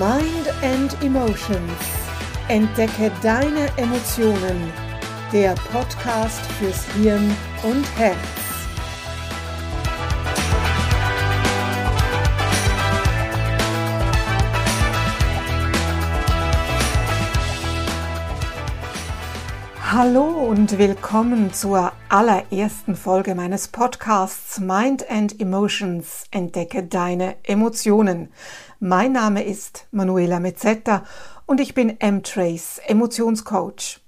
and Emotions. Entdecke deine Emotionen. Der Podcast fürs Hirn und Herz. Hallo und willkommen zur allerersten Folge meines Podcasts Mind and Emotions. Entdecke deine Emotionen. Mein Name ist Manuela Mezzetta und ich bin M-Trace, Emotionscoach.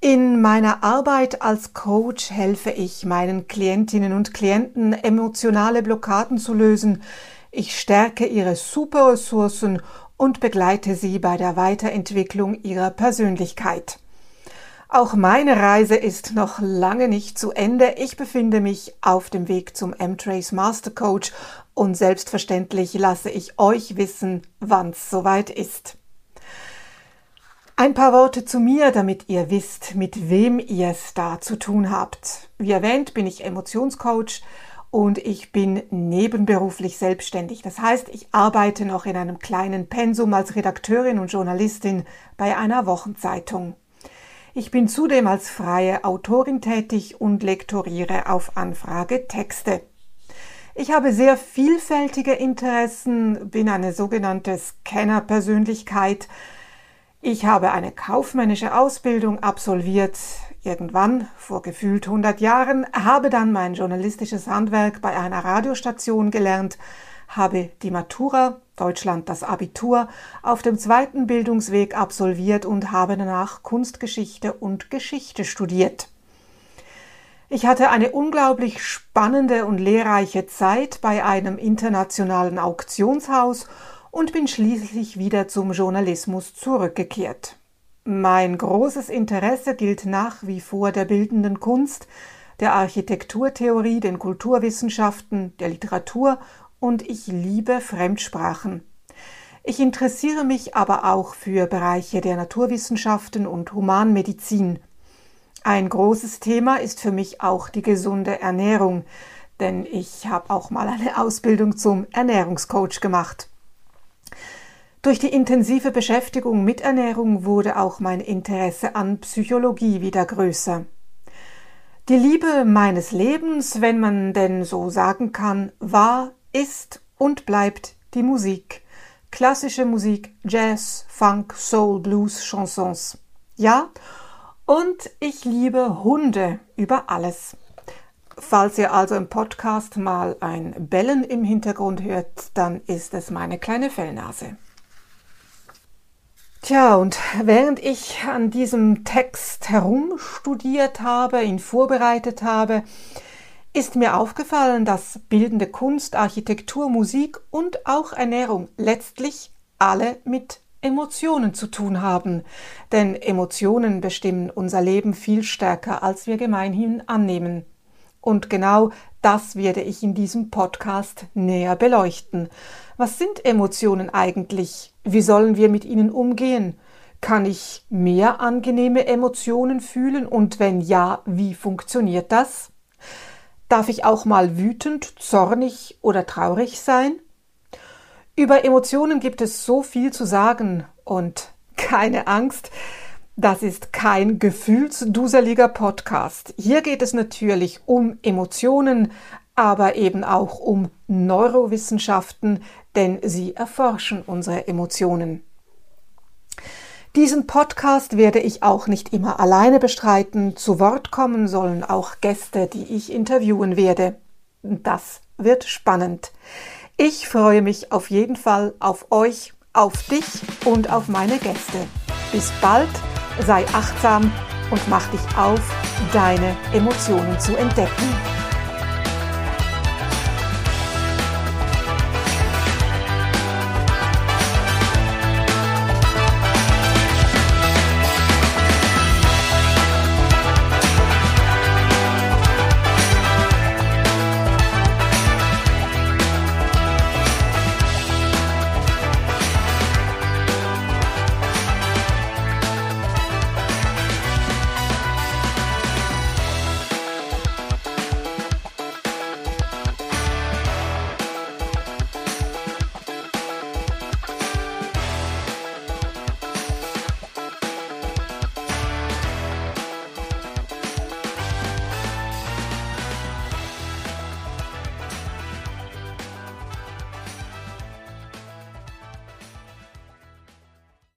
In meiner Arbeit als Coach helfe ich meinen Klientinnen und Klienten, emotionale Blockaden zu lösen. Ich stärke ihre Superressourcen und begleite sie bei der Weiterentwicklung ihrer Persönlichkeit. Auch meine Reise ist noch lange nicht zu Ende. Ich befinde mich auf dem Weg zum M-Trace Master Coach und selbstverständlich lasse ich euch wissen, wann's soweit ist. Ein paar Worte zu mir, damit ihr wisst, mit wem ihr es da zu tun habt. Wie erwähnt, bin ich Emotionscoach und ich bin nebenberuflich selbstständig. Das heißt, ich arbeite noch in einem kleinen Pensum als Redakteurin und Journalistin bei einer Wochenzeitung. Ich bin zudem als freie Autorin tätig und lektoriere auf Anfrage Texte. Ich habe sehr vielfältige Interessen, bin eine sogenannte Scanner-Persönlichkeit. Ich habe eine kaufmännische Ausbildung absolviert, irgendwann vor gefühlt 100 Jahren, habe dann mein journalistisches Handwerk bei einer Radiostation gelernt, habe die Matura, Deutschland das Abitur, auf dem zweiten Bildungsweg absolviert und habe danach Kunstgeschichte und Geschichte studiert. Ich hatte eine unglaublich spannende und lehrreiche Zeit bei einem internationalen Auktionshaus und bin schließlich wieder zum Journalismus zurückgekehrt. Mein großes Interesse gilt nach wie vor der bildenden Kunst, der Architekturtheorie, den Kulturwissenschaften, der Literatur und ich liebe Fremdsprachen. Ich interessiere mich aber auch für Bereiche der Naturwissenschaften und Humanmedizin. Ein großes Thema ist für mich auch die gesunde Ernährung, denn ich habe auch mal eine Ausbildung zum Ernährungscoach gemacht. Durch die intensive Beschäftigung mit Ernährung wurde auch mein Interesse an Psychologie wieder größer. Die Liebe meines Lebens, wenn man denn so sagen kann, war ist und bleibt die Musik. Klassische Musik, Jazz, Funk, Soul, Blues, Chansons. Ja, und ich liebe Hunde über alles. Falls ihr also im Podcast mal ein Bellen im Hintergrund hört, dann ist es meine kleine Fellnase. Tja, und während ich an diesem Text herumstudiert habe, ihn vorbereitet habe, ist mir aufgefallen, dass bildende Kunst, Architektur, Musik und auch Ernährung letztlich alle mit Emotionen zu tun haben. Denn Emotionen bestimmen unser Leben viel stärker, als wir gemeinhin annehmen. Und genau das werde ich in diesem Podcast näher beleuchten. Was sind Emotionen eigentlich? Wie sollen wir mit ihnen umgehen? Kann ich mehr angenehme Emotionen fühlen? Und wenn ja, wie funktioniert das? Darf ich auch mal wütend, zornig oder traurig sein? Über Emotionen gibt es so viel zu sagen und keine Angst, das ist kein gefühlsduseliger Podcast. Hier geht es natürlich um Emotionen, aber eben auch um Neurowissenschaften, denn sie erforschen unsere Emotionen. Diesen Podcast werde ich auch nicht immer alleine bestreiten. Zu Wort kommen sollen auch Gäste, die ich interviewen werde. Das wird spannend. Ich freue mich auf jeden Fall auf euch, auf dich und auf meine Gäste. Bis bald, sei achtsam und mach dich auf, deine Emotionen zu entdecken.